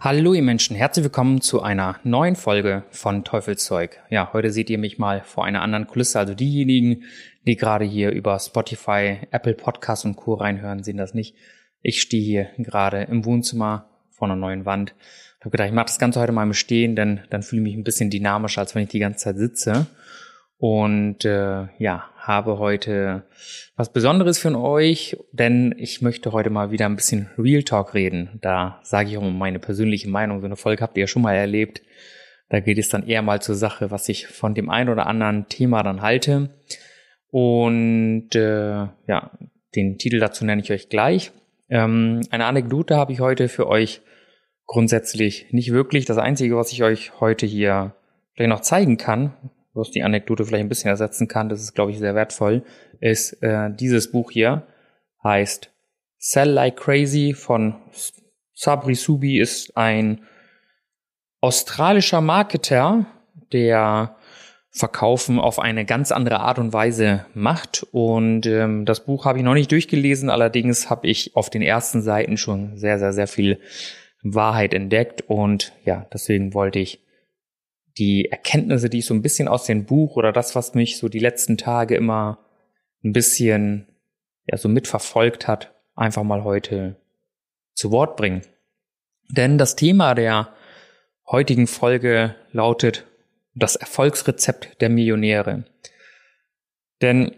Hallo ihr Menschen, herzlich willkommen zu einer neuen Folge von Teufelszeug. Ja, heute seht ihr mich mal vor einer anderen Kulisse. Also diejenigen, die gerade hier über Spotify, Apple Podcasts und Co. reinhören, sehen das nicht. Ich stehe hier gerade im Wohnzimmer vor einer neuen Wand. Ich habe gedacht, ich mache das Ganze heute mal im Stehen, denn dann fühle ich mich ein bisschen dynamischer, als wenn ich die ganze Zeit sitze. Und äh, ja, habe heute was Besonderes für euch, denn ich möchte heute mal wieder ein bisschen Real Talk reden. Da sage ich auch meine persönliche Meinung. So eine Folge habt ihr ja schon mal erlebt. Da geht es dann eher mal zur Sache, was ich von dem ein oder anderen Thema dann halte. Und äh, ja, den Titel dazu nenne ich euch gleich. Ähm, eine Anekdote habe ich heute für euch grundsätzlich nicht wirklich. Das Einzige, was ich euch heute hier vielleicht noch zeigen kann, was die Anekdote vielleicht ein bisschen ersetzen kann, das ist, glaube ich, sehr wertvoll, ist äh, dieses Buch hier, heißt Sell Like Crazy von Sabri Subi, ist ein australischer Marketer, der Verkaufen auf eine ganz andere Art und Weise macht. Und ähm, das Buch habe ich noch nicht durchgelesen, allerdings habe ich auf den ersten Seiten schon sehr, sehr, sehr viel Wahrheit entdeckt. Und ja, deswegen wollte ich die Erkenntnisse, die ich so ein bisschen aus dem Buch oder das, was mich so die letzten Tage immer ein bisschen ja so mitverfolgt hat, einfach mal heute zu Wort bringen. Denn das Thema der heutigen Folge lautet das Erfolgsrezept der Millionäre. Denn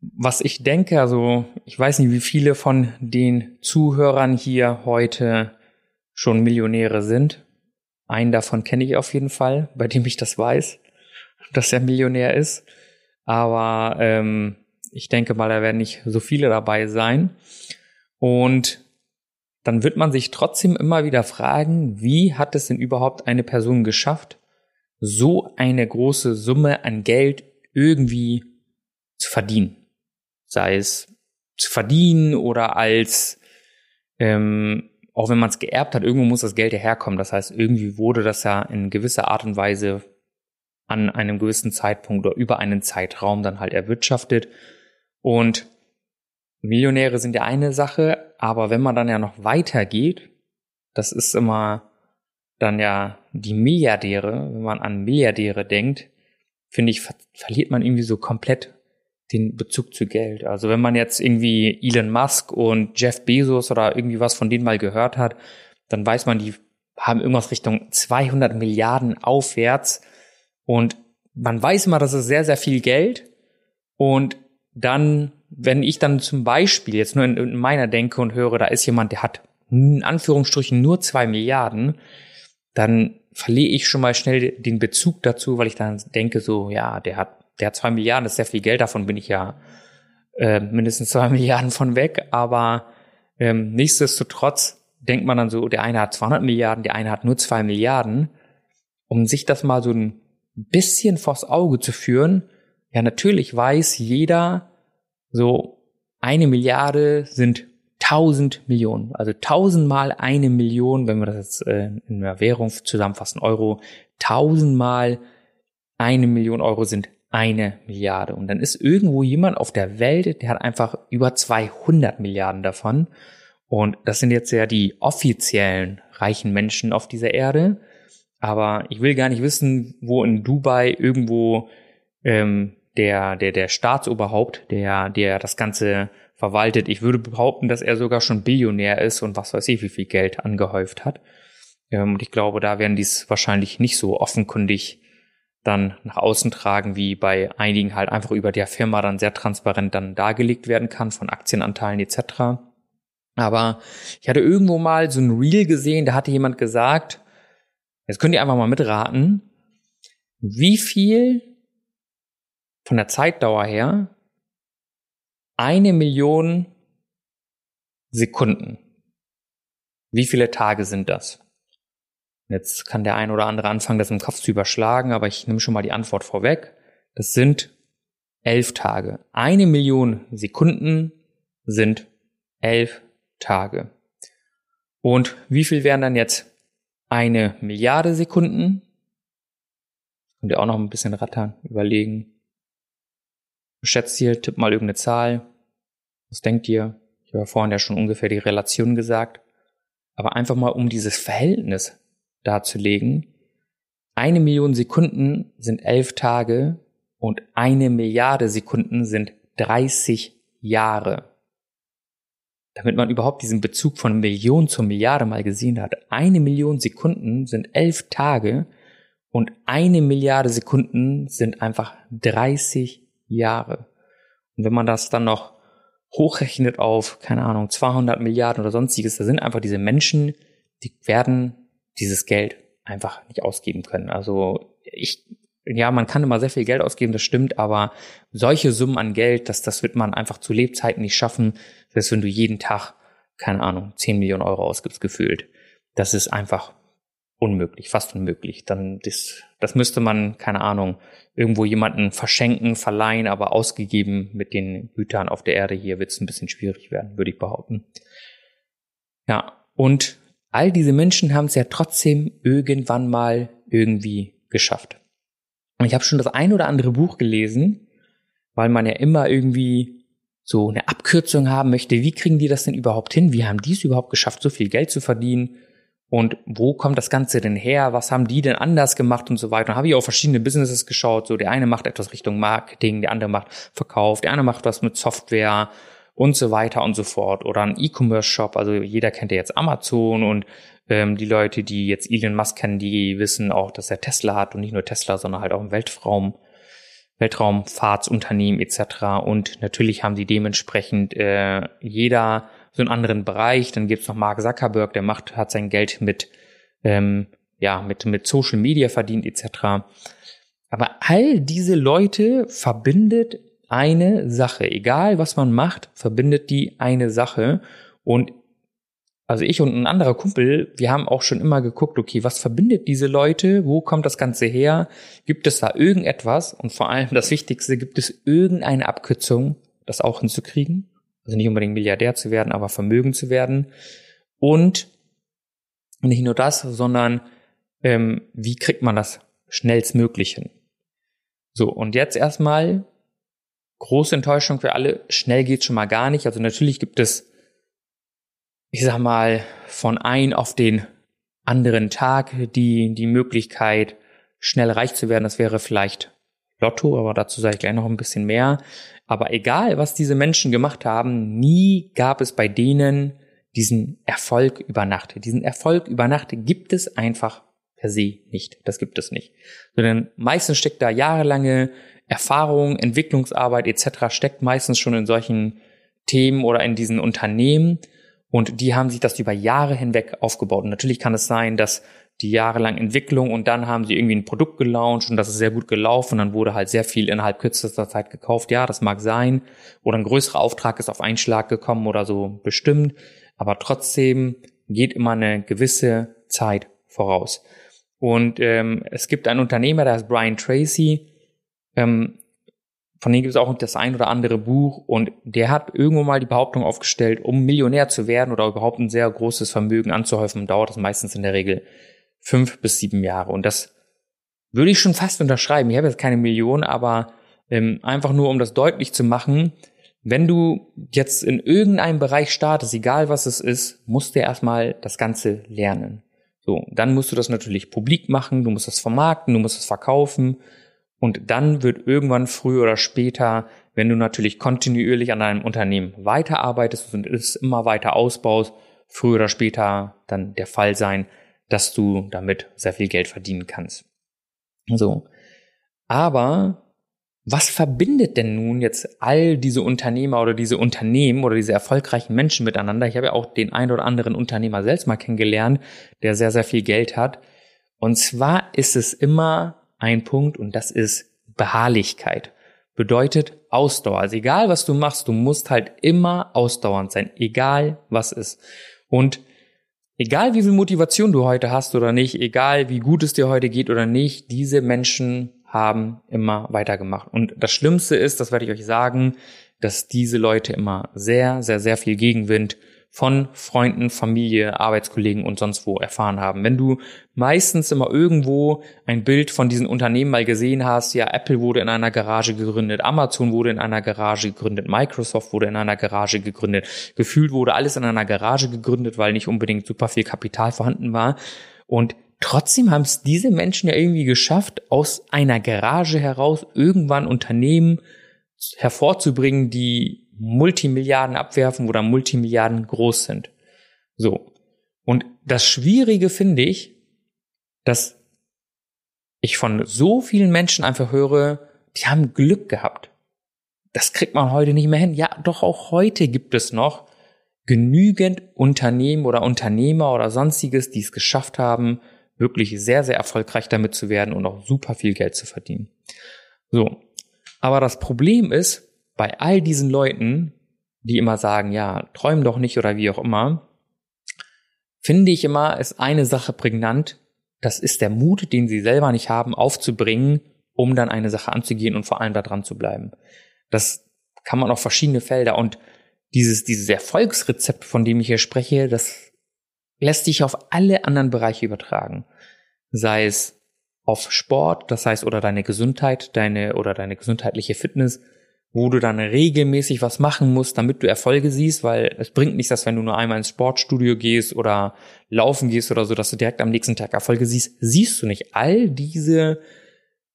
was ich denke, also ich weiß nicht, wie viele von den Zuhörern hier heute schon Millionäre sind. Einen davon kenne ich auf jeden Fall, bei dem ich das weiß, dass er Millionär ist. Aber ähm, ich denke mal, da werden nicht so viele dabei sein. Und dann wird man sich trotzdem immer wieder fragen, wie hat es denn überhaupt eine Person geschafft, so eine große Summe an Geld irgendwie zu verdienen. Sei es zu verdienen oder als, ähm, auch wenn man es geerbt hat, irgendwo muss das Geld ja herkommen. Das heißt, irgendwie wurde das ja in gewisser Art und Weise an einem gewissen Zeitpunkt oder über einen Zeitraum dann halt erwirtschaftet. Und Millionäre sind ja eine Sache, aber wenn man dann ja noch weitergeht, das ist immer dann ja die Milliardäre, wenn man an Milliardäre denkt, finde ich, ver verliert man irgendwie so komplett den Bezug zu Geld. Also wenn man jetzt irgendwie Elon Musk und Jeff Bezos oder irgendwie was von denen mal gehört hat, dann weiß man, die haben irgendwas Richtung 200 Milliarden aufwärts und man weiß immer, das ist sehr, sehr viel Geld und dann, wenn ich dann zum Beispiel jetzt nur in, in meiner denke und höre, da ist jemand, der hat in Anführungsstrichen nur zwei Milliarden, dann verliere ich schon mal schnell den Bezug dazu, weil ich dann denke so, ja, der hat, hat zwei Milliarden, ist sehr viel Geld, davon bin ich ja äh, mindestens zwei Milliarden von weg, aber ähm, nichtsdestotrotz denkt man dann so, der eine hat 200 Milliarden, der eine hat nur zwei Milliarden, um sich das mal so ein bisschen vors Auge zu führen. Ja, natürlich weiß jeder, so eine Milliarde sind 1000 Millionen, also tausendmal eine Million, wenn wir das jetzt äh, in der Währung zusammenfassen, Euro, tausendmal eine Million Euro sind eine Milliarde. Und dann ist irgendwo jemand auf der Welt, der hat einfach über 200 Milliarden davon. Und das sind jetzt ja die offiziellen reichen Menschen auf dieser Erde. Aber ich will gar nicht wissen, wo in Dubai irgendwo ähm, der, der, der Staatsoberhaupt, der, der das Ganze verwaltet. Ich würde behaupten, dass er sogar schon Billionär ist und was weiß ich, wie viel Geld angehäuft hat. Ähm, und ich glaube, da werden dies wahrscheinlich nicht so offenkundig dann nach außen tragen, wie bei einigen halt einfach über der Firma dann sehr transparent dann dargelegt werden kann von Aktienanteilen etc. Aber ich hatte irgendwo mal so ein Reel gesehen, da hatte jemand gesagt, jetzt könnt ihr einfach mal mitraten, wie viel von der Zeitdauer her eine Million Sekunden. Wie viele Tage sind das? Jetzt kann der ein oder andere anfangen, das im Kopf zu überschlagen, aber ich nehme schon mal die Antwort vorweg. Das sind elf Tage. Eine Million Sekunden sind elf Tage. Und wie viel wären dann jetzt eine Milliarde Sekunden? Könnt ihr auch noch ein bisschen rattern, überlegen. Schätzt hier, tipp mal irgendeine Zahl. Was denkt ihr? Ich habe vorhin ja schon ungefähr die Relation gesagt. Aber einfach mal, um dieses Verhältnis darzulegen. Eine Million Sekunden sind elf Tage und eine Milliarde Sekunden sind 30 Jahre. Damit man überhaupt diesen Bezug von Million zur Milliarde mal gesehen hat. Eine Million Sekunden sind elf Tage und eine Milliarde Sekunden sind einfach 30 Jahre. Und wenn man das dann noch hochrechnet auf, keine Ahnung, 200 Milliarden oder sonstiges, da sind einfach diese Menschen, die werden dieses Geld einfach nicht ausgeben können. Also ich ja, man kann immer sehr viel Geld ausgeben, das stimmt, aber solche Summen an Geld, das, das wird man einfach zu Lebzeiten nicht schaffen, selbst wenn du jeden Tag, keine Ahnung, 10 Millionen Euro ausgibst, gefühlt. Das ist einfach unmöglich, fast unmöglich. Dann, das, das müsste man, keine Ahnung, irgendwo jemanden verschenken, verleihen, aber ausgegeben mit den Gütern auf der Erde hier wird es ein bisschen schwierig werden, würde ich behaupten. Ja, und all diese Menschen haben es ja trotzdem irgendwann mal irgendwie geschafft. Und ich habe schon das ein oder andere Buch gelesen, weil man ja immer irgendwie so eine Abkürzung haben möchte. Wie kriegen die das denn überhaupt hin? Wie haben die es überhaupt geschafft, so viel Geld zu verdienen? Und wo kommt das Ganze denn her? Was haben die denn anders gemacht und so weiter? Und habe ich auch verschiedene Businesses geschaut. So der eine macht etwas Richtung Marketing, der andere macht Verkauf, der andere macht was mit Software und so weiter und so fort. Oder ein E-Commerce-Shop. Also jeder kennt ja jetzt Amazon und ähm, die Leute, die jetzt Elon Musk kennen, die wissen auch, dass er Tesla hat und nicht nur Tesla, sondern halt auch ein Weltraum, Weltraumfahrtsunternehmen etc. Und natürlich haben sie dementsprechend äh, jeder so einen anderen Bereich. Dann gibt's noch Mark Zuckerberg, der macht, hat sein Geld mit, ähm, ja, mit, mit Social Media verdient etc. Aber all diese Leute verbindet eine Sache. Egal was man macht, verbindet die eine Sache. Und also ich und ein anderer Kumpel, wir haben auch schon immer geguckt, okay, was verbindet diese Leute? Wo kommt das Ganze her? Gibt es da irgendetwas? Und vor allem das Wichtigste, gibt es irgendeine Abkürzung, das auch hinzukriegen? Also nicht unbedingt Milliardär zu werden, aber Vermögen zu werden. Und nicht nur das, sondern ähm, wie kriegt man das schnellstmöglich hin? So, und jetzt erstmal große Enttäuschung für alle. Schnell geht schon mal gar nicht. Also natürlich gibt es ich sag mal, von ein auf den anderen Tag die, die Möglichkeit, schnell reich zu werden. Das wäre vielleicht Lotto, aber dazu sage ich gleich noch ein bisschen mehr. Aber egal, was diese Menschen gemacht haben, nie gab es bei denen diesen Erfolg über Nacht. Diesen Erfolg über Nacht gibt es einfach per se nicht. Das gibt es nicht. Sondern meistens steckt da jahrelange Erfahrung, Entwicklungsarbeit etc. steckt meistens schon in solchen Themen oder in diesen Unternehmen. Und die haben sich das über Jahre hinweg aufgebaut. Und natürlich kann es sein, dass die jahrelang Entwicklung und dann haben sie irgendwie ein Produkt gelauncht und das ist sehr gut gelaufen und dann wurde halt sehr viel innerhalb kürzester Zeit gekauft. Ja, das mag sein. Oder ein größerer Auftrag ist auf einen Schlag gekommen oder so bestimmt. Aber trotzdem geht immer eine gewisse Zeit voraus. Und ähm, es gibt einen Unternehmer, der heißt Brian Tracy. Ähm, von denen gibt es auch das ein oder andere Buch und der hat irgendwo mal die Behauptung aufgestellt, um Millionär zu werden oder überhaupt ein sehr großes Vermögen anzuhäufen, dauert das meistens in der Regel fünf bis sieben Jahre. Und das würde ich schon fast unterschreiben. Ich habe jetzt keine Million, aber ähm, einfach nur, um das deutlich zu machen, wenn du jetzt in irgendeinem Bereich startest, egal was es ist, musst du erstmal das Ganze lernen. So, dann musst du das natürlich publik machen, du musst das vermarkten, du musst es verkaufen, und dann wird irgendwann früher oder später, wenn du natürlich kontinuierlich an deinem Unternehmen weiterarbeitest und es immer weiter ausbaust, früher oder später dann der Fall sein, dass du damit sehr viel Geld verdienen kannst. So. Aber was verbindet denn nun jetzt all diese Unternehmer oder diese Unternehmen oder diese erfolgreichen Menschen miteinander? Ich habe ja auch den einen oder anderen Unternehmer selbst mal kennengelernt, der sehr, sehr viel Geld hat. Und zwar ist es immer ein Punkt und das ist Beharrlichkeit. Bedeutet Ausdauer. Also egal was du machst, du musst halt immer ausdauernd sein, egal was ist. Und egal wie viel Motivation du heute hast oder nicht, egal wie gut es dir heute geht oder nicht, diese Menschen haben immer weitergemacht. Und das Schlimmste ist, das werde ich euch sagen, dass diese Leute immer sehr, sehr, sehr viel Gegenwind von Freunden, Familie, Arbeitskollegen und sonst wo erfahren haben. Wenn du meistens immer irgendwo ein Bild von diesen Unternehmen mal gesehen hast, ja, Apple wurde in einer Garage gegründet, Amazon wurde in einer Garage gegründet, Microsoft wurde in einer Garage gegründet, gefühlt wurde alles in einer Garage gegründet, weil nicht unbedingt super viel Kapital vorhanden war. Und trotzdem haben es diese Menschen ja irgendwie geschafft, aus einer Garage heraus irgendwann Unternehmen hervorzubringen, die Multimilliarden abwerfen oder Multimilliarden groß sind. So. Und das Schwierige finde ich, dass ich von so vielen Menschen einfach höre, die haben Glück gehabt. Das kriegt man heute nicht mehr hin. Ja, doch auch heute gibt es noch genügend Unternehmen oder Unternehmer oder sonstiges, die es geschafft haben, wirklich sehr, sehr erfolgreich damit zu werden und auch super viel Geld zu verdienen. So. Aber das Problem ist, bei all diesen Leuten, die immer sagen, ja, träum doch nicht oder wie auch immer, finde ich immer, ist eine Sache prägnant. Das ist der Mut, den sie selber nicht haben, aufzubringen, um dann eine Sache anzugehen und vor allem da dran zu bleiben. Das kann man auf verschiedene Felder und dieses, dieses Erfolgsrezept, von dem ich hier spreche, das lässt sich auf alle anderen Bereiche übertragen. Sei es auf Sport, das heißt, oder deine Gesundheit, deine, oder deine gesundheitliche Fitness, wo du dann regelmäßig was machen musst, damit du Erfolge siehst, weil es bringt nichts, dass wenn du nur einmal ins Sportstudio gehst oder laufen gehst oder so, dass du direkt am nächsten Tag Erfolge siehst, siehst du nicht. All diese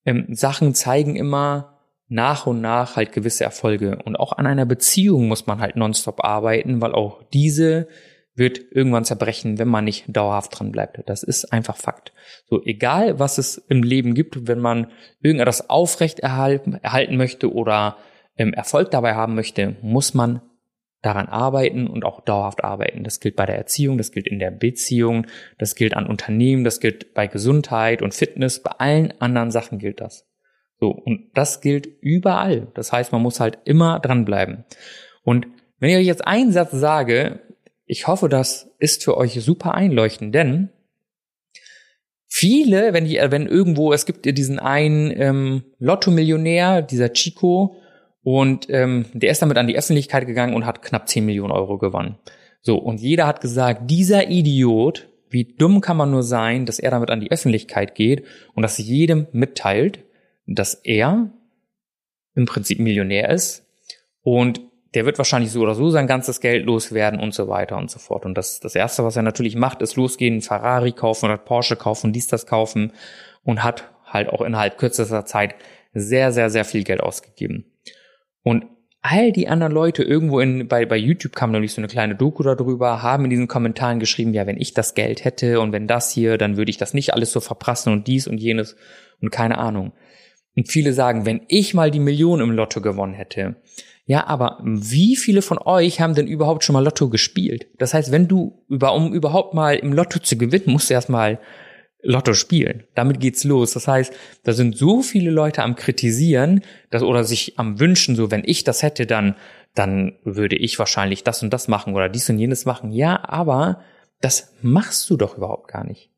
ähm, Sachen zeigen immer nach und nach halt gewisse Erfolge. Und auch an einer Beziehung muss man halt nonstop arbeiten, weil auch diese wird irgendwann zerbrechen, wenn man nicht dauerhaft dran bleibt. Das ist einfach Fakt. So, egal was es im Leben gibt, wenn man irgendetwas aufrecht erhalten, erhalten möchte oder ähm, Erfolg dabei haben möchte, muss man daran arbeiten und auch dauerhaft arbeiten. Das gilt bei der Erziehung, das gilt in der Beziehung, das gilt an Unternehmen, das gilt bei Gesundheit und Fitness, bei allen anderen Sachen gilt das. So, und das gilt überall. Das heißt, man muss halt immer dranbleiben. Und wenn ich euch jetzt einen Satz sage, ich hoffe, das ist für euch super einleuchtend, denn viele, wenn die, wenn irgendwo, es gibt diesen einen ähm, Lotto-Millionär, dieser Chico, und ähm, der ist damit an die Öffentlichkeit gegangen und hat knapp 10 Millionen Euro gewonnen. So, und jeder hat gesagt, dieser Idiot, wie dumm kann man nur sein, dass er damit an die Öffentlichkeit geht und dass jedem mitteilt, dass er im Prinzip Millionär ist und der wird wahrscheinlich so oder so sein ganzes Geld loswerden und so weiter und so fort. Und das, das Erste, was er natürlich macht, ist losgehen, Ferrari kaufen oder Porsche kaufen, dies, das kaufen und hat halt auch innerhalb kürzester Zeit sehr, sehr, sehr viel Geld ausgegeben. Und all die anderen Leute irgendwo in, bei, bei YouTube kam nämlich so eine kleine Doku darüber, haben in diesen Kommentaren geschrieben, ja, wenn ich das Geld hätte und wenn das hier, dann würde ich das nicht alles so verprassen und dies und jenes und keine Ahnung. Und viele sagen, wenn ich mal die Million im Lotto gewonnen hätte. Ja, aber wie viele von euch haben denn überhaupt schon mal Lotto gespielt? Das heißt, wenn du über, um überhaupt mal im Lotto zu gewinnen, musst du erstmal Lotto spielen. Damit geht's los. Das heißt, da sind so viele Leute am kritisieren, dass, oder sich am wünschen, so wenn ich das hätte, dann, dann würde ich wahrscheinlich das und das machen oder dies und jenes machen. Ja, aber das machst du doch überhaupt gar nicht.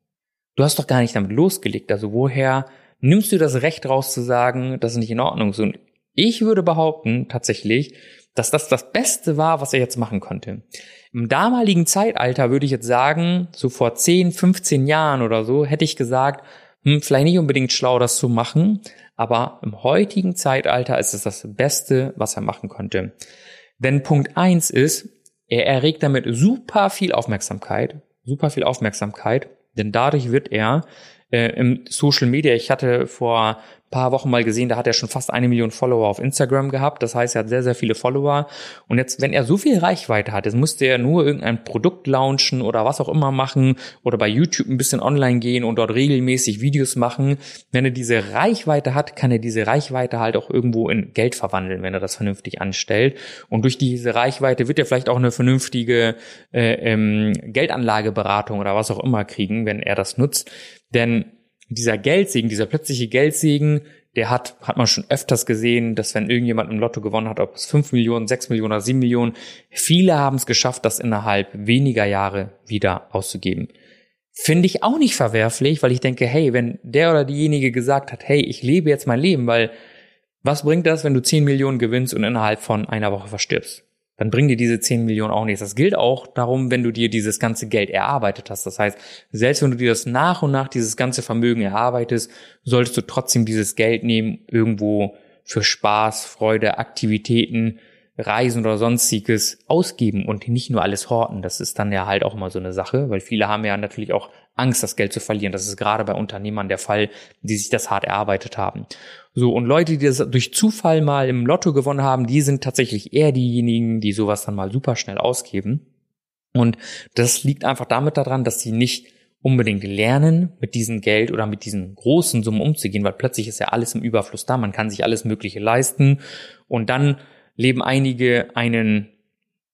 Du hast doch gar nicht damit losgelegt. Also woher nimmst du das Recht raus zu sagen, das ist nicht in Ordnung? So, ich würde behaupten, tatsächlich, dass das das Beste war, was er jetzt machen konnte. Im damaligen Zeitalter würde ich jetzt sagen, so vor 10, 15 Jahren oder so, hätte ich gesagt, hm, vielleicht nicht unbedingt schlau, das zu machen, aber im heutigen Zeitalter ist es das Beste, was er machen konnte. Denn Punkt eins ist, er erregt damit super viel Aufmerksamkeit, super viel Aufmerksamkeit, denn dadurch wird er äh, im Social Media, ich hatte vor paar Wochen mal gesehen, da hat er schon fast eine Million Follower auf Instagram gehabt. Das heißt, er hat sehr, sehr viele Follower. Und jetzt, wenn er so viel Reichweite hat, jetzt musste er nur irgendein Produkt launchen oder was auch immer machen oder bei YouTube ein bisschen online gehen und dort regelmäßig Videos machen. Wenn er diese Reichweite hat, kann er diese Reichweite halt auch irgendwo in Geld verwandeln, wenn er das vernünftig anstellt. Und durch diese Reichweite wird er vielleicht auch eine vernünftige äh, ähm, Geldanlageberatung oder was auch immer kriegen, wenn er das nutzt. Denn dieser Geldsegen, dieser plötzliche Geldsegen, der hat, hat man schon öfters gesehen, dass wenn irgendjemand im Lotto gewonnen hat, ob es 5 Millionen, 6 Millionen oder 7 Millionen, viele haben es geschafft, das innerhalb weniger Jahre wieder auszugeben. Finde ich auch nicht verwerflich, weil ich denke, hey, wenn der oder diejenige gesagt hat, hey, ich lebe jetzt mein Leben, weil was bringt das, wenn du 10 Millionen gewinnst und innerhalb von einer Woche verstirbst? Dann bringen dir diese 10 Millionen auch nichts. Das gilt auch darum, wenn du dir dieses ganze Geld erarbeitet hast. Das heißt, selbst wenn du dir das nach und nach dieses ganze Vermögen erarbeitest, solltest du trotzdem dieses Geld nehmen, irgendwo für Spaß, Freude, Aktivitäten, Reisen oder sonstiges ausgeben und nicht nur alles horten. Das ist dann ja halt auch immer so eine Sache, weil viele haben ja natürlich auch Angst, das Geld zu verlieren. Das ist gerade bei Unternehmern der Fall, die sich das hart erarbeitet haben. So, und Leute, die das durch Zufall mal im Lotto gewonnen haben, die sind tatsächlich eher diejenigen, die sowas dann mal super schnell ausgeben. Und das liegt einfach damit daran, dass sie nicht unbedingt lernen, mit diesem Geld oder mit diesen großen Summen umzugehen, weil plötzlich ist ja alles im Überfluss da, man kann sich alles Mögliche leisten und dann leben einige einen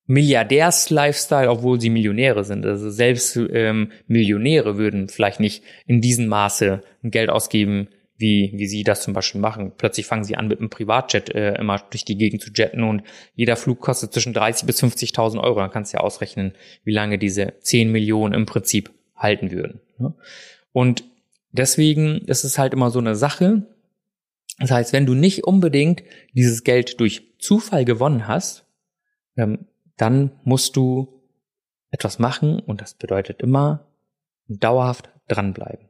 Milliardärs-Lifestyle, obwohl sie Millionäre sind. Also selbst ähm, Millionäre würden vielleicht nicht in diesem Maße Geld ausgeben, wie, wie sie das zum Beispiel machen. Plötzlich fangen sie an, mit einem Privatjet äh, immer durch die Gegend zu jetten und jeder Flug kostet zwischen 30 bis 50.000 Euro. Dann kannst du ja ausrechnen, wie lange diese 10 Millionen im Prinzip halten würden. Ne? Und deswegen ist es halt immer so eine Sache. Das heißt, wenn du nicht unbedingt dieses Geld durch Zufall gewonnen hast, ähm, dann musst du etwas machen und das bedeutet immer dauerhaft dranbleiben.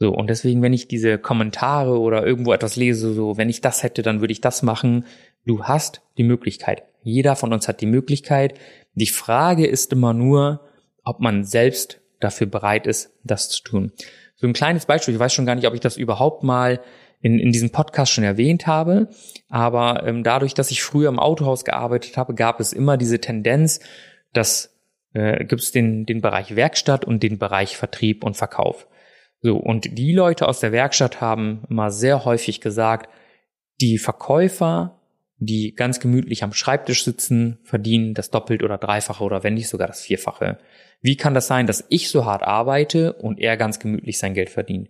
So, und deswegen, wenn ich diese Kommentare oder irgendwo etwas lese, so, wenn ich das hätte, dann würde ich das machen. Du hast die Möglichkeit. Jeder von uns hat die Möglichkeit. Die Frage ist immer nur, ob man selbst dafür bereit ist, das zu tun. So ein kleines Beispiel, ich weiß schon gar nicht, ob ich das überhaupt mal in, in diesem Podcast schon erwähnt habe, aber ähm, dadurch, dass ich früher im Autohaus gearbeitet habe, gab es immer diese Tendenz, dass äh, gibt es den, den Bereich Werkstatt und den Bereich Vertrieb und Verkauf. So, und die Leute aus der Werkstatt haben immer sehr häufig gesagt, die Verkäufer, die ganz gemütlich am Schreibtisch sitzen, verdienen das Doppelt oder Dreifache oder wenn nicht sogar das Vierfache. Wie kann das sein, dass ich so hart arbeite und er ganz gemütlich sein Geld verdient?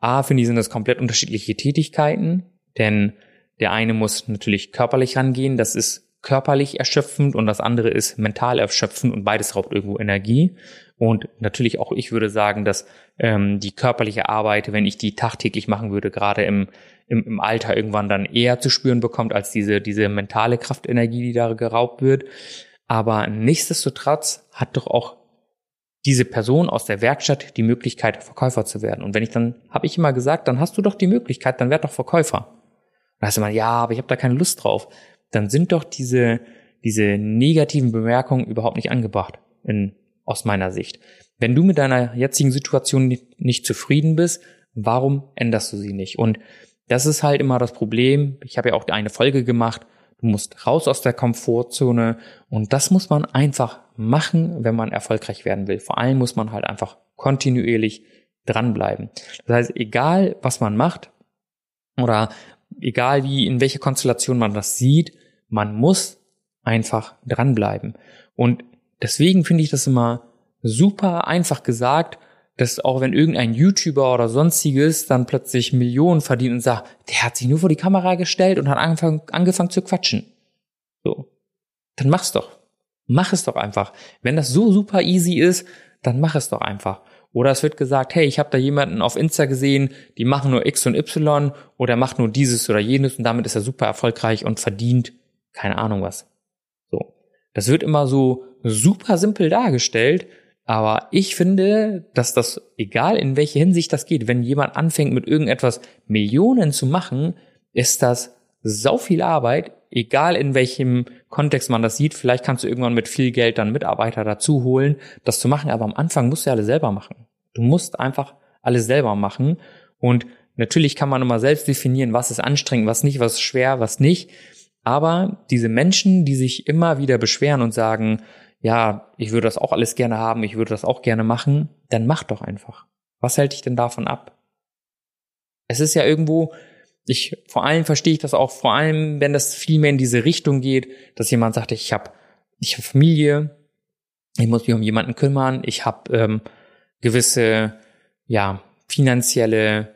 A, finde ich, sind das komplett unterschiedliche Tätigkeiten, denn der eine muss natürlich körperlich rangehen, das ist körperlich erschöpfend und das andere ist mental erschöpfend und beides raubt irgendwo Energie. Und natürlich auch ich würde sagen, dass ähm, die körperliche Arbeit, wenn ich die tagtäglich machen würde, gerade im, im, im Alter irgendwann dann eher zu spüren bekommt als diese, diese mentale Kraftenergie, die da geraubt wird. Aber nichtsdestotrotz hat doch auch diese Person aus der Werkstatt die Möglichkeit, Verkäufer zu werden. Und wenn ich dann, habe ich immer gesagt, dann hast du doch die Möglichkeit, dann werd doch Verkäufer. Dann heißt immer, ja, aber ich habe da keine Lust drauf. Dann sind doch diese, diese negativen Bemerkungen überhaupt nicht angebracht in aus meiner Sicht. Wenn du mit deiner jetzigen Situation nicht, nicht zufrieden bist, warum änderst du sie nicht? Und das ist halt immer das Problem. Ich habe ja auch eine Folge gemacht. Du musst raus aus der Komfortzone und das muss man einfach machen, wenn man erfolgreich werden will. Vor allem muss man halt einfach kontinuierlich dranbleiben. Das heißt, egal was man macht oder egal wie, in welcher Konstellation man das sieht, man muss einfach dranbleiben. Und Deswegen finde ich das immer super einfach gesagt, dass auch wenn irgendein YouTuber oder sonstiges dann plötzlich Millionen verdient und sagt, der hat sich nur vor die Kamera gestellt und hat angefangen, angefangen zu quatschen. So. Dann mach's doch. Mach es doch einfach. Wenn das so super easy ist, dann mach es doch einfach. Oder es wird gesagt, hey, ich habe da jemanden auf Insta gesehen, die machen nur X und Y oder macht nur dieses oder jenes und damit ist er super erfolgreich und verdient keine Ahnung was. So. Das wird immer so super simpel dargestellt, aber ich finde, dass das, egal in welche Hinsicht das geht, wenn jemand anfängt mit irgendetwas Millionen zu machen, ist das sau viel Arbeit, egal in welchem Kontext man das sieht. Vielleicht kannst du irgendwann mit viel Geld dann Mitarbeiter dazu holen, das zu machen, aber am Anfang musst du ja alles selber machen. Du musst einfach alles selber machen und natürlich kann man immer selbst definieren, was ist anstrengend, was nicht, was ist schwer, was nicht. Aber diese Menschen, die sich immer wieder beschweren und sagen, ja, ich würde das auch alles gerne haben, ich würde das auch gerne machen, dann mach doch einfach. Was hält dich denn davon ab? Es ist ja irgendwo, ich vor allem verstehe ich das auch, vor allem wenn das viel mehr in diese Richtung geht, dass jemand sagt, ich habe ich hab Familie, ich muss mich um jemanden kümmern, ich habe ähm, gewisse ja finanzielle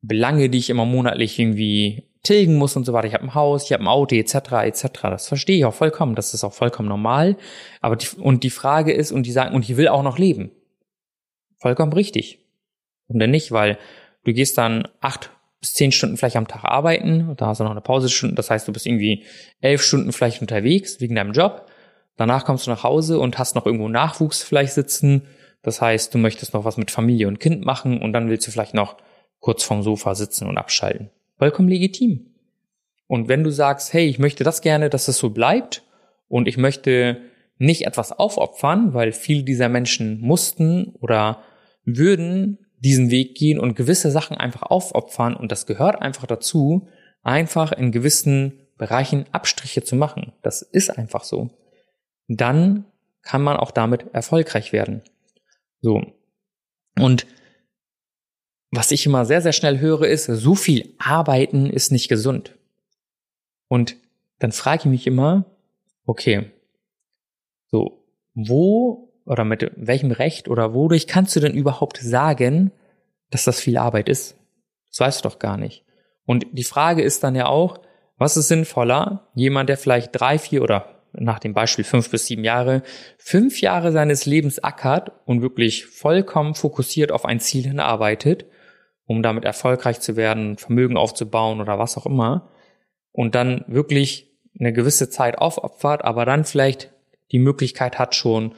Belange, die ich immer monatlich irgendwie tilgen muss und so weiter. Ich habe ein Haus, ich habe ein Auto etc. etc. Das verstehe ich auch vollkommen. Das ist auch vollkommen normal. Aber die, und die Frage ist und die sagen und ich will auch noch leben. Vollkommen richtig. Und dann nicht, weil du gehst dann acht bis zehn Stunden vielleicht am Tag arbeiten, da hast du noch eine Pausestunde, das heißt, du bist irgendwie elf Stunden vielleicht unterwegs wegen deinem Job. Danach kommst du nach Hause und hast noch irgendwo Nachwuchs vielleicht sitzen. Das heißt, du möchtest noch was mit Familie und Kind machen und dann willst du vielleicht noch kurz vorm Sofa sitzen und abschalten. Vollkommen legitim. Und wenn du sagst, hey, ich möchte das gerne, dass es so bleibt und ich möchte nicht etwas aufopfern, weil viele dieser Menschen mussten oder würden diesen Weg gehen und gewisse Sachen einfach aufopfern und das gehört einfach dazu, einfach in gewissen Bereichen Abstriche zu machen. Das ist einfach so. Dann kann man auch damit erfolgreich werden. So. Und was ich immer sehr, sehr schnell höre, ist, so viel arbeiten ist nicht gesund. Und dann frage ich mich immer, okay, so, wo oder mit welchem Recht oder wodurch kannst du denn überhaupt sagen, dass das viel Arbeit ist? Das weißt du doch gar nicht. Und die Frage ist dann ja auch, was ist sinnvoller? Jemand, der vielleicht drei, vier oder nach dem Beispiel fünf bis sieben Jahre, fünf Jahre seines Lebens ackert und wirklich vollkommen fokussiert auf ein Ziel hinarbeitet, um damit erfolgreich zu werden, Vermögen aufzubauen oder was auch immer, und dann wirklich eine gewisse Zeit aufopfert, aber dann vielleicht die Möglichkeit hat, schon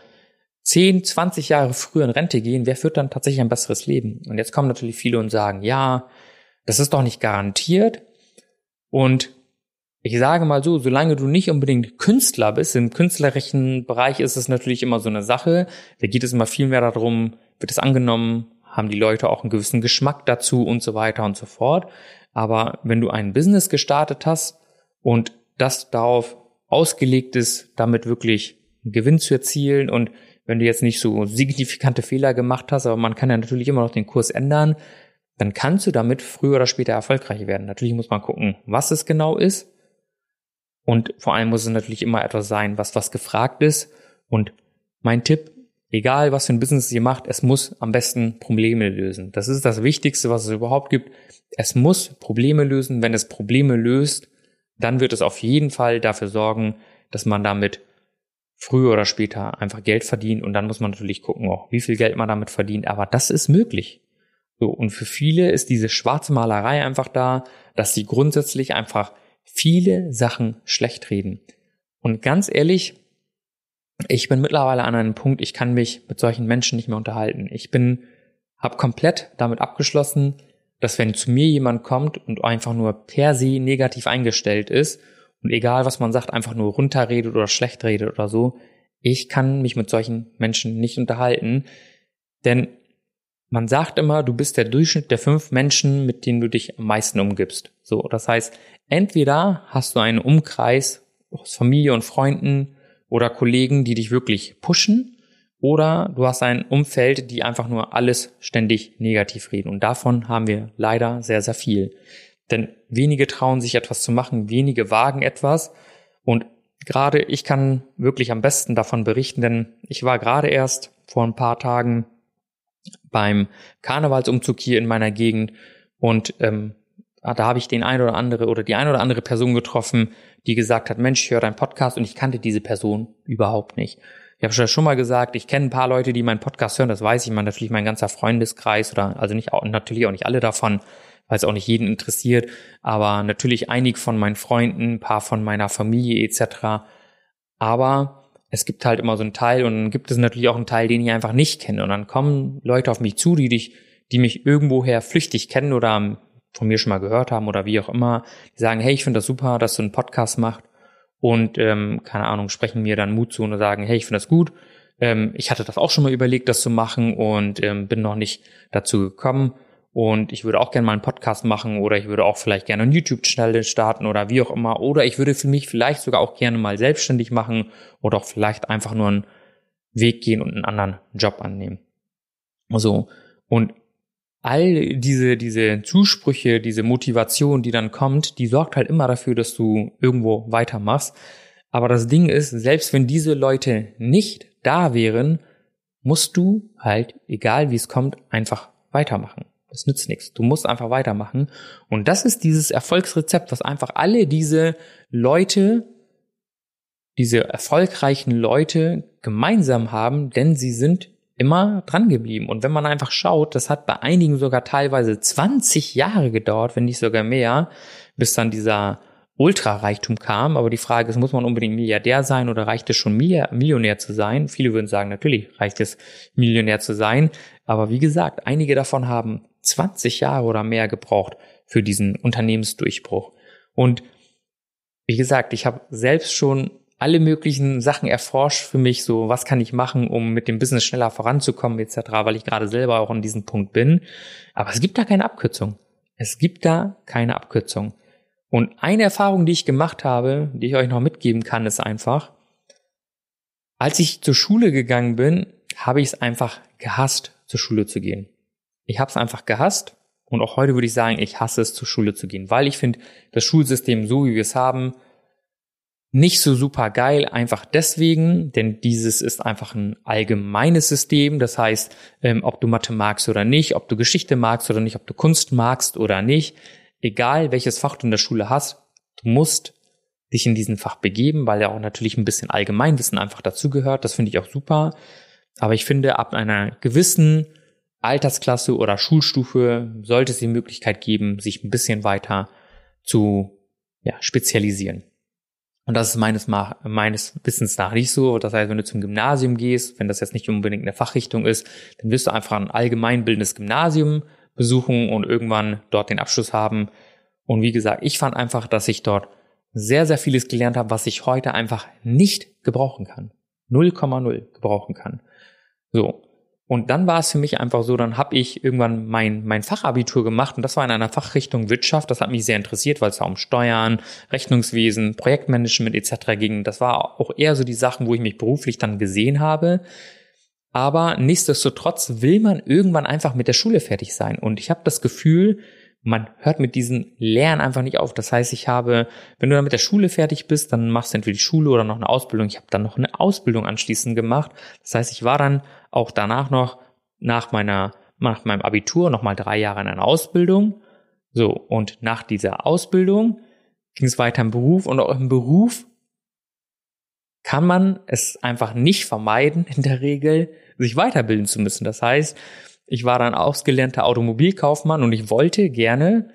10, 20 Jahre früher in Rente gehen, wer führt dann tatsächlich ein besseres Leben? Und jetzt kommen natürlich viele und sagen, ja, das ist doch nicht garantiert. Und ich sage mal so, solange du nicht unbedingt Künstler bist, im künstlerischen Bereich ist es natürlich immer so eine Sache, da geht es immer viel mehr darum, wird es angenommen, haben die Leute auch einen gewissen Geschmack dazu und so weiter und so fort. Aber wenn du ein Business gestartet hast und das darauf ausgelegt ist, damit wirklich Gewinn zu erzielen und wenn du jetzt nicht so signifikante Fehler gemacht hast, aber man kann ja natürlich immer noch den Kurs ändern, dann kannst du damit früher oder später erfolgreich werden. Natürlich muss man gucken, was es genau ist. Und vor allem muss es natürlich immer etwas sein, was was gefragt ist. Und mein Tipp, egal was für ein Business ihr macht, es muss am besten Probleme lösen. Das ist das Wichtigste, was es überhaupt gibt. Es muss Probleme lösen. Wenn es Probleme löst, dann wird es auf jeden Fall dafür sorgen, dass man damit früher oder später einfach Geld verdient und dann muss man natürlich gucken, auch wie viel Geld man damit verdient, aber das ist möglich. So, und für viele ist diese schwarze Malerei einfach da, dass sie grundsätzlich einfach viele Sachen schlecht reden. Und ganz ehrlich, ich bin mittlerweile an einem Punkt, ich kann mich mit solchen Menschen nicht mehr unterhalten. Ich bin, habe komplett damit abgeschlossen, dass wenn zu mir jemand kommt und einfach nur per se negativ eingestellt ist und egal, was man sagt, einfach nur runterredet oder schlecht redet oder so. Ich kann mich mit solchen Menschen nicht unterhalten, denn man sagt immer, du bist der Durchschnitt der fünf Menschen, mit denen du dich am meisten umgibst. So, das heißt, entweder hast du einen Umkreis aus Familie und Freunden oder Kollegen, die dich wirklich pushen, oder du hast ein Umfeld, die einfach nur alles ständig negativ reden. Und davon haben wir leider sehr, sehr viel. Denn wenige trauen sich etwas zu machen, wenige wagen etwas. Und gerade ich kann wirklich am besten davon berichten, denn ich war gerade erst vor ein paar Tagen beim Karnevalsumzug hier in meiner Gegend und ähm, da habe ich den ein oder andere oder die ein oder andere Person getroffen, die gesagt hat, Mensch, ich höre deinen Podcast und ich kannte diese Person überhaupt nicht. Ich habe schon mal gesagt, ich kenne ein paar Leute, die meinen Podcast hören, das weiß ich, man natürlich mein ganzer Freundeskreis oder also nicht natürlich auch nicht alle davon, weil es auch nicht jeden interessiert, aber natürlich einige von meinen Freunden, ein paar von meiner Familie etc. Aber es gibt halt immer so einen Teil und dann gibt es natürlich auch einen Teil, den ich einfach nicht kenne. Und dann kommen Leute auf mich zu, die dich, die mich irgendwoher flüchtig kennen oder von mir schon mal gehört haben oder wie auch immer, die sagen, hey, ich finde das super, dass du einen Podcast machst und ähm, keine Ahnung, sprechen mir dann Mut zu und sagen, hey, ich finde das gut. Ähm, ich hatte das auch schon mal überlegt, das zu machen und ähm, bin noch nicht dazu gekommen und ich würde auch gerne mal einen Podcast machen oder ich würde auch vielleicht gerne einen YouTube-Channel starten oder wie auch immer. Oder ich würde für mich vielleicht sogar auch gerne mal selbstständig machen oder auch vielleicht einfach nur einen Weg gehen und einen anderen Job annehmen. So. Und all diese, diese Zusprüche, diese Motivation, die dann kommt, die sorgt halt immer dafür, dass du irgendwo weitermachst. Aber das Ding ist, selbst wenn diese Leute nicht da wären, musst du halt, egal wie es kommt, einfach weitermachen. Das nützt nichts. Du musst einfach weitermachen. Und das ist dieses Erfolgsrezept, was einfach alle diese Leute, diese erfolgreichen Leute gemeinsam haben, denn sie sind immer dran geblieben. Und wenn man einfach schaut, das hat bei einigen sogar teilweise 20 Jahre gedauert, wenn nicht sogar mehr, bis dann dieser Ultrareichtum kam. Aber die Frage ist, muss man unbedingt Milliardär sein oder reicht es schon Millionär zu sein? Viele würden sagen, natürlich reicht es Millionär zu sein. Aber wie gesagt, einige davon haben 20 Jahre oder mehr gebraucht für diesen Unternehmensdurchbruch. Und wie gesagt, ich habe selbst schon alle möglichen Sachen erforscht für mich, so was kann ich machen, um mit dem Business schneller voranzukommen etc., weil ich gerade selber auch an diesem Punkt bin. Aber es gibt da keine Abkürzung. Es gibt da keine Abkürzung. Und eine Erfahrung, die ich gemacht habe, die ich euch noch mitgeben kann, ist einfach, als ich zur Schule gegangen bin, habe ich es einfach gehasst, zur Schule zu gehen. Ich habe es einfach gehasst und auch heute würde ich sagen, ich hasse es, zur Schule zu gehen, weil ich finde das Schulsystem so, wie wir es haben, nicht so super geil, einfach deswegen, denn dieses ist einfach ein allgemeines System. Das heißt, ähm, ob du Mathe magst oder nicht, ob du Geschichte magst oder nicht, ob du Kunst magst oder nicht, egal welches Fach du in der Schule hast, du musst dich in diesen Fach begeben, weil ja auch natürlich ein bisschen Allgemeinwissen einfach dazugehört. Das finde ich auch super. Aber ich finde, ab einer gewissen Altersklasse oder Schulstufe sollte es die Möglichkeit geben, sich ein bisschen weiter zu ja, spezialisieren. Und das ist meines, meines Wissens nach nicht so. Das heißt, wenn du zum Gymnasium gehst, wenn das jetzt nicht unbedingt eine Fachrichtung ist, dann wirst du einfach ein allgemeinbildendes Gymnasium besuchen und irgendwann dort den Abschluss haben. Und wie gesagt, ich fand einfach, dass ich dort sehr, sehr vieles gelernt habe, was ich heute einfach nicht gebrauchen kann. 0,0 gebrauchen kann. So. Und dann war es für mich einfach so, dann habe ich irgendwann mein, mein Fachabitur gemacht und das war in einer Fachrichtung Wirtschaft. Das hat mich sehr interessiert, weil es da um Steuern, Rechnungswesen, Projektmanagement etc. ging. Das war auch eher so die Sachen, wo ich mich beruflich dann gesehen habe. Aber nichtsdestotrotz will man irgendwann einfach mit der Schule fertig sein. Und ich habe das Gefühl, man hört mit diesem Lernen einfach nicht auf. Das heißt, ich habe, wenn du dann mit der Schule fertig bist, dann machst du entweder die Schule oder noch eine Ausbildung. Ich habe dann noch eine Ausbildung anschließend gemacht. Das heißt, ich war dann auch danach noch nach meiner nach meinem Abitur noch mal drei Jahre in einer Ausbildung. So und nach dieser Ausbildung ging es weiter im Beruf und auch im Beruf kann man es einfach nicht vermeiden in der Regel sich weiterbilden zu müssen. Das heißt, ich war dann ausgelernter Automobilkaufmann und ich wollte gerne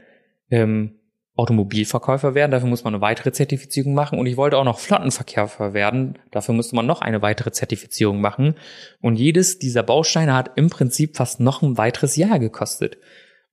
ähm, Automobilverkäufer werden. Dafür muss man eine weitere Zertifizierung machen. Und ich wollte auch noch Flottenverkäufer werden. Dafür musste man noch eine weitere Zertifizierung machen. Und jedes dieser Bausteine hat im Prinzip fast noch ein weiteres Jahr gekostet.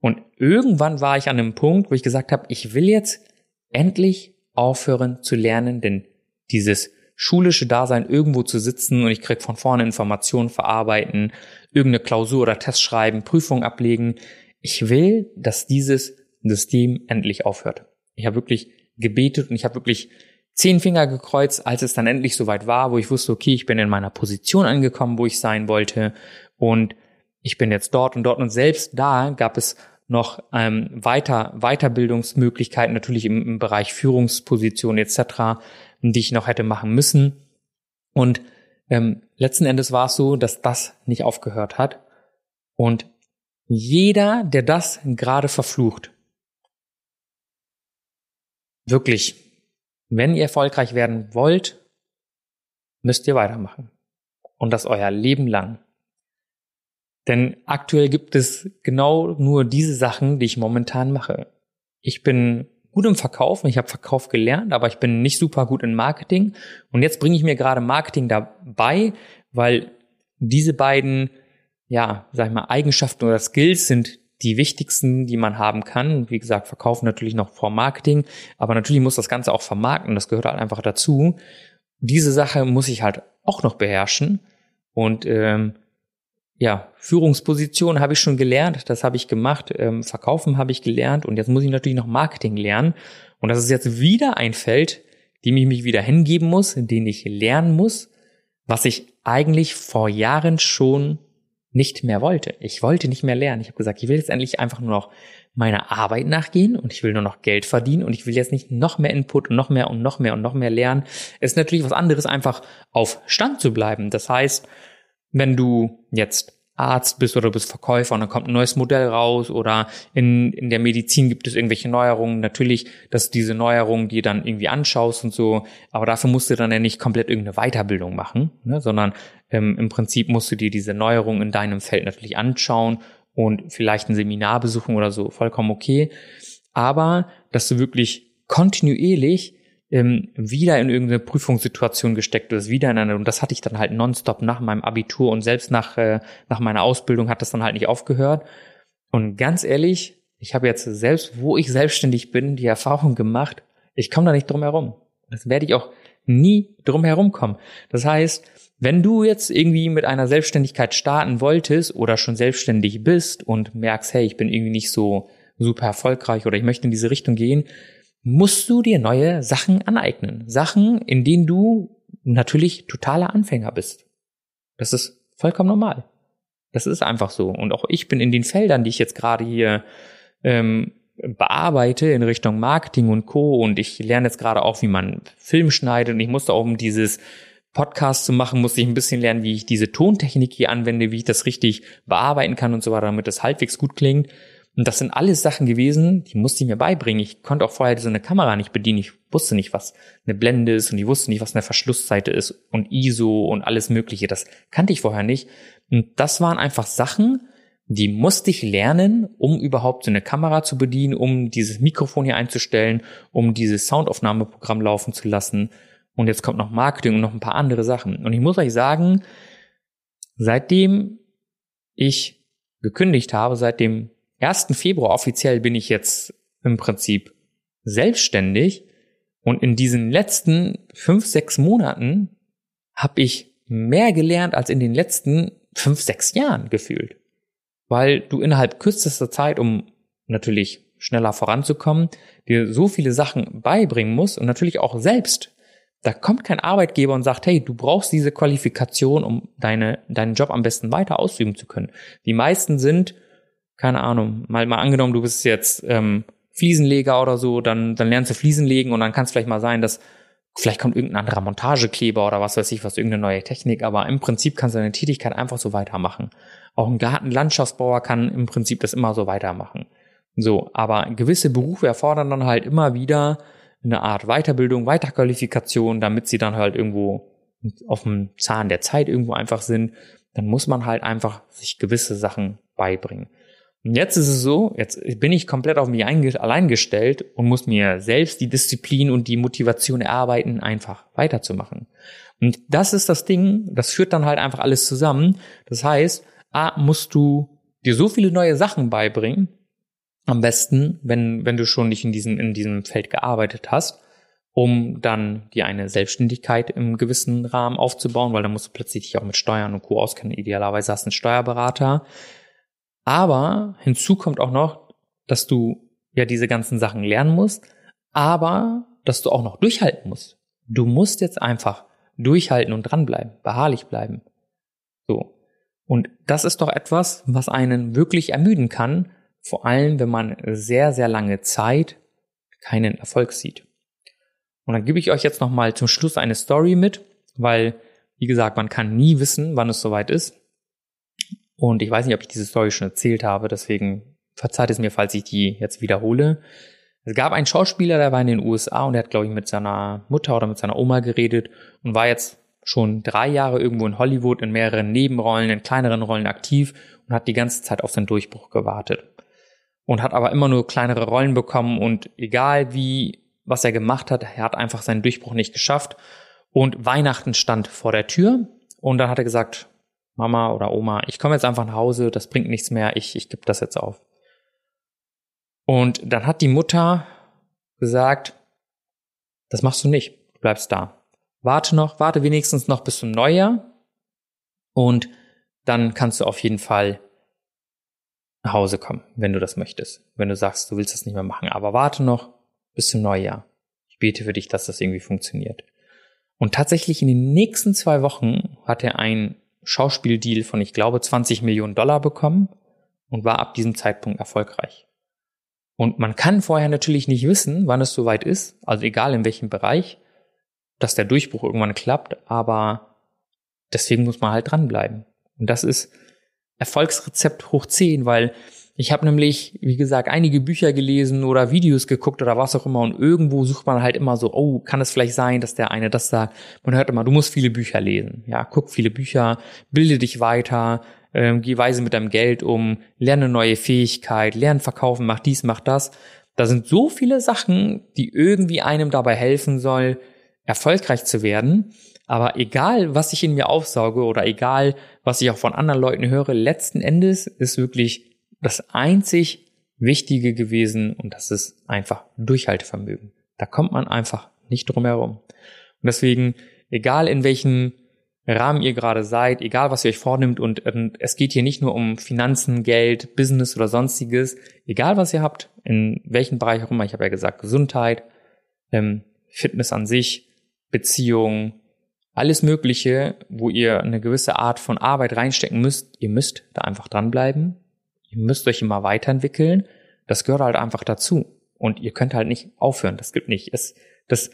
Und irgendwann war ich an einem Punkt, wo ich gesagt habe, ich will jetzt endlich aufhören zu lernen, denn dieses schulische Dasein irgendwo zu sitzen und ich krieg von vorne Informationen verarbeiten, irgendeine Klausur oder Test schreiben, Prüfung ablegen. Ich will, dass dieses System endlich aufhört. Ich habe wirklich gebetet und ich habe wirklich zehn Finger gekreuzt, als es dann endlich soweit war, wo ich wusste, okay, ich bin in meiner Position angekommen, wo ich sein wollte und ich bin jetzt dort und dort und selbst da gab es noch ähm, weiter Weiterbildungsmöglichkeiten natürlich im, im Bereich Führungsposition etc die ich noch hätte machen müssen. Und ähm, letzten Endes war es so, dass das nicht aufgehört hat. Und jeder, der das gerade verflucht, wirklich, wenn ihr erfolgreich werden wollt, müsst ihr weitermachen. Und das euer Leben lang. Denn aktuell gibt es genau nur diese Sachen, die ich momentan mache. Ich bin gut im Verkaufen, ich habe Verkauf gelernt, aber ich bin nicht super gut in Marketing. Und jetzt bringe ich mir gerade Marketing dabei, weil diese beiden, ja, sag ich mal, Eigenschaften oder Skills sind die wichtigsten, die man haben kann. Wie gesagt, Verkaufen natürlich noch vor Marketing, aber natürlich muss das Ganze auch vermarkten, das gehört halt einfach dazu. Diese Sache muss ich halt auch noch beherrschen. Und ähm, ja, Führungsposition habe ich schon gelernt, das habe ich gemacht, ähm, Verkaufen habe ich gelernt und jetzt muss ich natürlich noch Marketing lernen. Und das ist jetzt wieder ein Feld, dem ich mich wieder hingeben muss, den ich lernen muss, was ich eigentlich vor Jahren schon nicht mehr wollte. Ich wollte nicht mehr lernen. Ich habe gesagt, ich will jetzt endlich einfach nur noch meiner Arbeit nachgehen und ich will nur noch Geld verdienen und ich will jetzt nicht noch mehr Input und noch mehr und noch mehr und noch mehr lernen. Es ist natürlich was anderes, einfach auf Stand zu bleiben. Das heißt, wenn du jetzt Arzt bist oder du bist Verkäufer und dann kommt ein neues Modell raus oder in, in der Medizin gibt es irgendwelche Neuerungen. Natürlich, dass du diese Neuerungen dir dann irgendwie anschaust und so, aber dafür musst du dann ja nicht komplett irgendeine Weiterbildung machen, ne, sondern ähm, im Prinzip musst du dir diese Neuerungen in deinem Feld natürlich anschauen und vielleicht ein Seminar besuchen oder so, vollkommen okay. Aber, dass du wirklich kontinuierlich ähm, wieder in irgendeine Prüfungssituation gesteckt wirst, wieder in eine, und das hatte ich dann halt nonstop nach meinem Abitur und selbst nach, äh, nach meiner Ausbildung hat das dann halt nicht aufgehört. Und ganz ehrlich, ich habe jetzt selbst, wo ich selbstständig bin, die Erfahrung gemacht, ich komme da nicht drum herum. Das werde ich auch nie drum herum kommen. Das heißt, wenn du jetzt irgendwie mit einer Selbstständigkeit starten wolltest oder schon selbstständig bist und merkst, hey, ich bin irgendwie nicht so super erfolgreich oder ich möchte in diese Richtung gehen, musst du dir neue Sachen aneignen. Sachen, in denen du natürlich totaler Anfänger bist. Das ist vollkommen normal. Das ist einfach so. Und auch ich bin in den Feldern, die ich jetzt gerade hier ähm, bearbeite in Richtung Marketing und Co. Und ich lerne jetzt gerade auch, wie man Film schneidet. Und ich musste auch, um dieses Podcast zu machen, musste ich ein bisschen lernen, wie ich diese Tontechnik hier anwende, wie ich das richtig bearbeiten kann und so weiter, damit das halbwegs gut klingt. Und das sind alles Sachen gewesen, die musste ich mir beibringen. Ich konnte auch vorher so eine Kamera nicht bedienen. Ich wusste nicht, was eine Blende ist und ich wusste nicht, was eine Verschlussseite ist und ISO und alles Mögliche. Das kannte ich vorher nicht. Und das waren einfach Sachen, die musste ich lernen, um überhaupt so eine Kamera zu bedienen, um dieses Mikrofon hier einzustellen, um dieses Soundaufnahmeprogramm laufen zu lassen. Und jetzt kommt noch Marketing und noch ein paar andere Sachen. Und ich muss euch sagen, seitdem ich gekündigt habe, seit dem 1. Februar offiziell bin ich jetzt im Prinzip selbstständig und in diesen letzten fünf, sechs Monaten habe ich mehr gelernt als in den letzten fünf, sechs Jahren gefühlt. Weil du innerhalb kürzester Zeit, um natürlich schneller voranzukommen, dir so viele Sachen beibringen musst und natürlich auch selbst. Da kommt kein Arbeitgeber und sagt, hey, du brauchst diese Qualifikation, um deine, deinen Job am besten weiter ausüben zu können. Die meisten sind keine Ahnung, mal, mal angenommen, du bist jetzt ähm, Fliesenleger oder so, dann, dann lernst du Fliesen legen und dann kann es vielleicht mal sein, dass vielleicht kommt irgendein anderer Montagekleber oder was weiß ich, was irgendeine neue Technik, aber im Prinzip kannst du deine Tätigkeit einfach so weitermachen. Auch ein Gartenlandschaftsbauer kann im Prinzip das immer so weitermachen. So, aber gewisse Berufe erfordern dann halt immer wieder eine Art Weiterbildung, Weiterqualifikation, damit sie dann halt irgendwo auf dem Zahn der Zeit irgendwo einfach sind. Dann muss man halt einfach sich gewisse Sachen beibringen. Und jetzt ist es so, jetzt bin ich komplett auf mich allein gestellt und muss mir selbst die Disziplin und die Motivation erarbeiten, einfach weiterzumachen. Und das ist das Ding, das führt dann halt einfach alles zusammen. Das heißt, A, musst du dir so viele neue Sachen beibringen, am besten, wenn, wenn du schon nicht in diesem, in diesem Feld gearbeitet hast, um dann dir eine Selbstständigkeit im gewissen Rahmen aufzubauen, weil dann musst du plötzlich dich auch mit Steuern und Co. auskennen. Idealerweise hast du einen Steuerberater, aber hinzu kommt auch noch, dass du ja diese ganzen Sachen lernen musst, aber dass du auch noch durchhalten musst. Du musst jetzt einfach durchhalten und dranbleiben, beharrlich bleiben. So. Und das ist doch etwas, was einen wirklich ermüden kann, vor allem wenn man sehr, sehr lange Zeit keinen Erfolg sieht. Und dann gebe ich euch jetzt nochmal zum Schluss eine Story mit, weil, wie gesagt, man kann nie wissen, wann es soweit ist. Und ich weiß nicht, ob ich diese Story schon erzählt habe, deswegen verzeiht es mir, falls ich die jetzt wiederhole. Es gab einen Schauspieler, der war in den USA und der hat, glaube ich, mit seiner Mutter oder mit seiner Oma geredet und war jetzt schon drei Jahre irgendwo in Hollywood in mehreren Nebenrollen, in kleineren Rollen aktiv und hat die ganze Zeit auf seinen Durchbruch gewartet. Und hat aber immer nur kleinere Rollen bekommen und egal wie, was er gemacht hat, er hat einfach seinen Durchbruch nicht geschafft. Und Weihnachten stand vor der Tür und dann hat er gesagt, Mama oder Oma, ich komme jetzt einfach nach Hause, das bringt nichts mehr, ich, ich gebe das jetzt auf. Und dann hat die Mutter gesagt, das machst du nicht, du bleibst da. Warte noch, warte wenigstens noch bis zum Neujahr und dann kannst du auf jeden Fall nach Hause kommen, wenn du das möchtest. Wenn du sagst, du willst das nicht mehr machen. Aber warte noch bis zum Neujahr. Ich bete für dich, dass das irgendwie funktioniert. Und tatsächlich in den nächsten zwei Wochen hat er ein Schauspieldeal von, ich glaube, 20 Millionen Dollar bekommen und war ab diesem Zeitpunkt erfolgreich. Und man kann vorher natürlich nicht wissen, wann es soweit ist, also egal in welchem Bereich, dass der Durchbruch irgendwann klappt, aber deswegen muss man halt dranbleiben. Und das ist Erfolgsrezept hoch 10, weil ich habe nämlich, wie gesagt, einige Bücher gelesen oder Videos geguckt oder was auch immer und irgendwo sucht man halt immer so, oh, kann es vielleicht sein, dass der eine das sagt. Man hört immer, du musst viele Bücher lesen. Ja, guck viele Bücher, bilde dich weiter, ähm, geh weise mit deinem Geld um, lerne neue Fähigkeit, lerne verkaufen, mach dies, mach das. Da sind so viele Sachen, die irgendwie einem dabei helfen soll, erfolgreich zu werden. Aber egal, was ich in mir aufsauge oder egal, was ich auch von anderen Leuten höre, letzten Endes ist wirklich das einzig Wichtige gewesen und das ist einfach Durchhaltevermögen. Da kommt man einfach nicht drum herum. Und deswegen, egal in welchem Rahmen ihr gerade seid, egal was ihr euch vornimmt und, und es geht hier nicht nur um Finanzen, Geld, Business oder sonstiges, egal was ihr habt, in welchem Bereich auch immer, ich habe ja gesagt, Gesundheit, ähm, Fitness an sich, Beziehungen, alles Mögliche, wo ihr eine gewisse Art von Arbeit reinstecken müsst, ihr müsst da einfach dranbleiben Ihr müsst euch immer weiterentwickeln. Das gehört halt einfach dazu. Und ihr könnt halt nicht aufhören. Das gibt nicht. Es, das,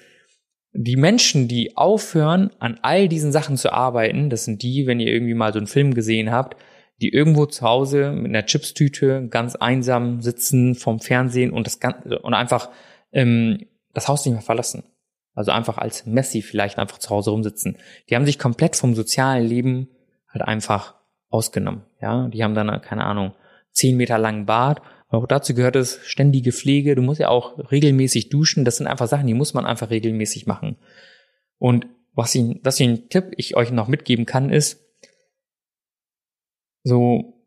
die Menschen, die aufhören, an all diesen Sachen zu arbeiten, das sind die, wenn ihr irgendwie mal so einen Film gesehen habt, die irgendwo zu Hause mit einer Chipstüte ganz einsam sitzen vom Fernsehen und das Ganze und einfach ähm, das Haus nicht mehr verlassen. Also einfach als Messi vielleicht einfach zu Hause rumsitzen. Die haben sich komplett vom sozialen Leben halt einfach ausgenommen. Ja, die haben dann keine Ahnung zehn Meter langen Bart. Auch dazu gehört es ständige Pflege. Du musst ja auch regelmäßig duschen. Das sind einfach Sachen, die muss man einfach regelmäßig machen. Und was ich, was ich ein Tipp ich euch noch mitgeben kann, ist, so,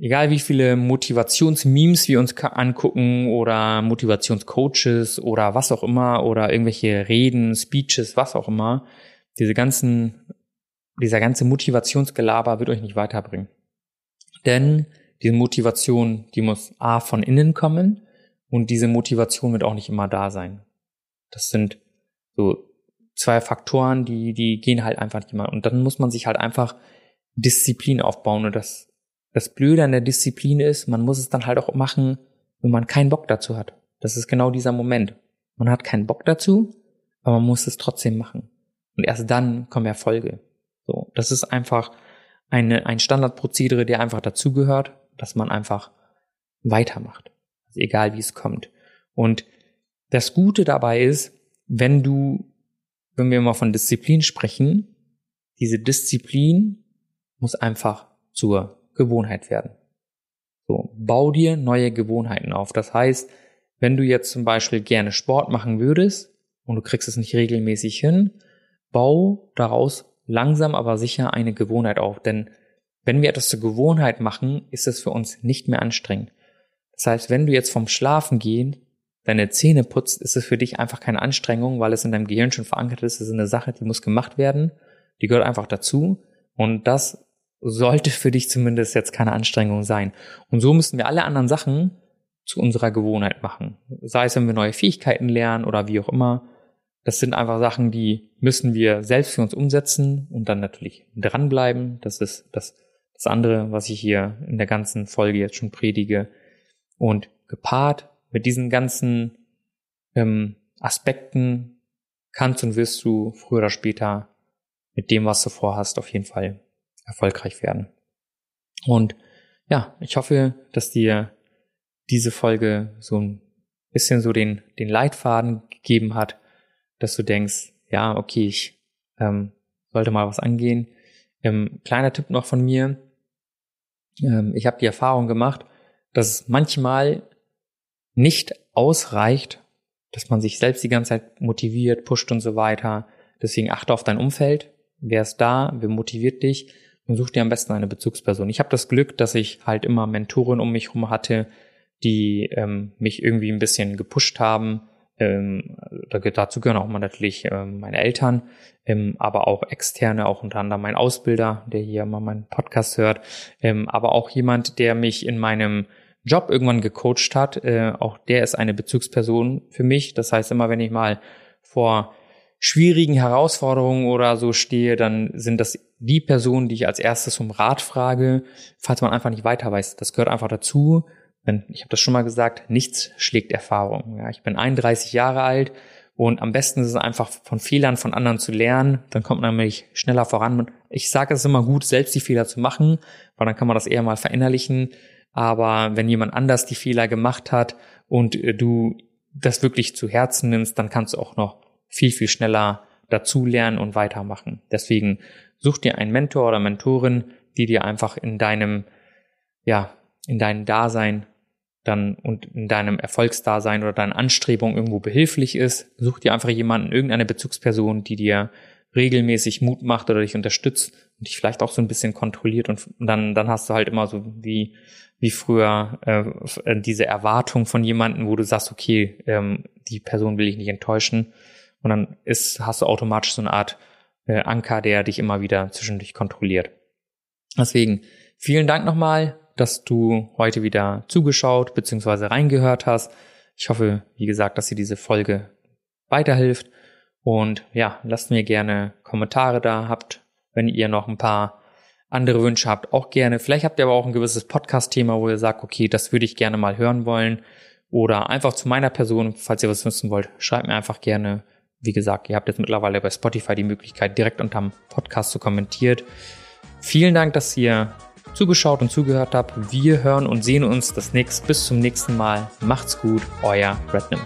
egal wie viele Motivationsmemes wir uns angucken oder Motivationscoaches oder was auch immer oder irgendwelche Reden, Speeches, was auch immer, diese ganzen, dieser ganze Motivationsgelaber wird euch nicht weiterbringen. Denn diese Motivation, die muss A von innen kommen und diese Motivation wird auch nicht immer da sein. Das sind so zwei Faktoren, die, die gehen halt einfach nicht immer. Und dann muss man sich halt einfach Disziplin aufbauen. Und das, das Blöde an der Disziplin ist, man muss es dann halt auch machen, wenn man keinen Bock dazu hat. Das ist genau dieser Moment. Man hat keinen Bock dazu, aber man muss es trotzdem machen. Und erst dann kommen Erfolge. So, das ist einfach eine, ein Standardprozedere, der einfach dazugehört dass man einfach weitermacht. Also egal wie es kommt. Und das Gute dabei ist, wenn du, wenn wir mal von Disziplin sprechen, diese Disziplin muss einfach zur Gewohnheit werden. So, bau dir neue Gewohnheiten auf. Das heißt, wenn du jetzt zum Beispiel gerne Sport machen würdest und du kriegst es nicht regelmäßig hin, bau daraus langsam aber sicher eine Gewohnheit auf. Denn wenn wir etwas zur Gewohnheit machen, ist es für uns nicht mehr anstrengend. Das heißt, wenn du jetzt vom Schlafen gehen deine Zähne putzt, ist es für dich einfach keine Anstrengung, weil es in deinem Gehirn schon verankert ist. Es ist eine Sache, die muss gemacht werden. Die gehört einfach dazu. Und das sollte für dich zumindest jetzt keine Anstrengung sein. Und so müssen wir alle anderen Sachen zu unserer Gewohnheit machen. Sei es, wenn wir neue Fähigkeiten lernen oder wie auch immer. Das sind einfach Sachen, die müssen wir selbst für uns umsetzen und dann natürlich dranbleiben. Das ist das das andere, was ich hier in der ganzen Folge jetzt schon predige. Und gepaart mit diesen ganzen ähm, Aspekten kannst und wirst du früher oder später mit dem, was du vorhast, auf jeden Fall erfolgreich werden. Und ja, ich hoffe, dass dir diese Folge so ein bisschen so den, den Leitfaden gegeben hat, dass du denkst, ja, okay, ich ähm, sollte mal was angehen. Ähm, kleiner Tipp noch von mir, ähm, ich habe die Erfahrung gemacht, dass es manchmal nicht ausreicht, dass man sich selbst die ganze Zeit motiviert, pusht und so weiter. Deswegen achte auf dein Umfeld. Wer ist da? Wer motiviert dich? Und such dir am besten eine Bezugsperson. Ich habe das Glück, dass ich halt immer Mentoren um mich herum hatte, die ähm, mich irgendwie ein bisschen gepusht haben, ähm, dazu gehören auch mal natürlich ähm, meine Eltern, ähm, aber auch externe, auch unter anderem mein Ausbilder, der hier mal meinen Podcast hört, ähm, aber auch jemand, der mich in meinem Job irgendwann gecoacht hat. Äh, auch der ist eine Bezugsperson für mich. Das heißt, immer wenn ich mal vor schwierigen Herausforderungen oder so stehe, dann sind das die Personen, die ich als erstes um Rat frage, falls man einfach nicht weiter weiß. Das gehört einfach dazu ich habe das schon mal gesagt, nichts schlägt Erfahrung. Ja, ich bin 31 Jahre alt Und am besten ist es einfach von Fehlern von anderen zu lernen. Dann kommt man nämlich schneller voran. Ich sage es immer gut, selbst die Fehler zu machen, weil dann kann man das eher mal verinnerlichen. Aber wenn jemand anders die Fehler gemacht hat und äh, du das wirklich zu Herzen nimmst, dann kannst du auch noch viel, viel schneller dazulernen und weitermachen. Deswegen such dir einen Mentor oder Mentorin, die dir einfach in deinem, ja, in deinem Dasein dann und in deinem Erfolgsdasein oder deinen Anstrebungen irgendwo behilflich ist. Such dir einfach jemanden, irgendeine Bezugsperson, die dir regelmäßig Mut macht oder dich unterstützt und dich vielleicht auch so ein bisschen kontrolliert und, dann, dann hast du halt immer so wie, wie früher äh, diese Erwartung von jemanden, wo du sagst, okay, ähm, die Person will ich nicht enttäuschen und dann ist, hast du automatisch so eine Art äh, Anker, der dich immer wieder zwischendurch kontrolliert. Deswegen vielen Dank nochmal dass du heute wieder zugeschaut bzw. reingehört hast. Ich hoffe, wie gesagt, dass dir diese Folge weiterhilft. Und ja, lasst mir gerne Kommentare da. Habt, wenn ihr noch ein paar andere Wünsche habt, auch gerne. Vielleicht habt ihr aber auch ein gewisses Podcast-Thema, wo ihr sagt, okay, das würde ich gerne mal hören wollen. Oder einfach zu meiner Person, falls ihr was wissen wollt, schreibt mir einfach gerne. Wie gesagt, ihr habt jetzt mittlerweile bei Spotify die Möglichkeit, direkt unterm Podcast zu kommentieren. Vielen Dank, dass ihr zugeschaut und zugehört habt. Wir hören und sehen uns das nächste bis zum nächsten Mal. Macht's gut, euer Redman.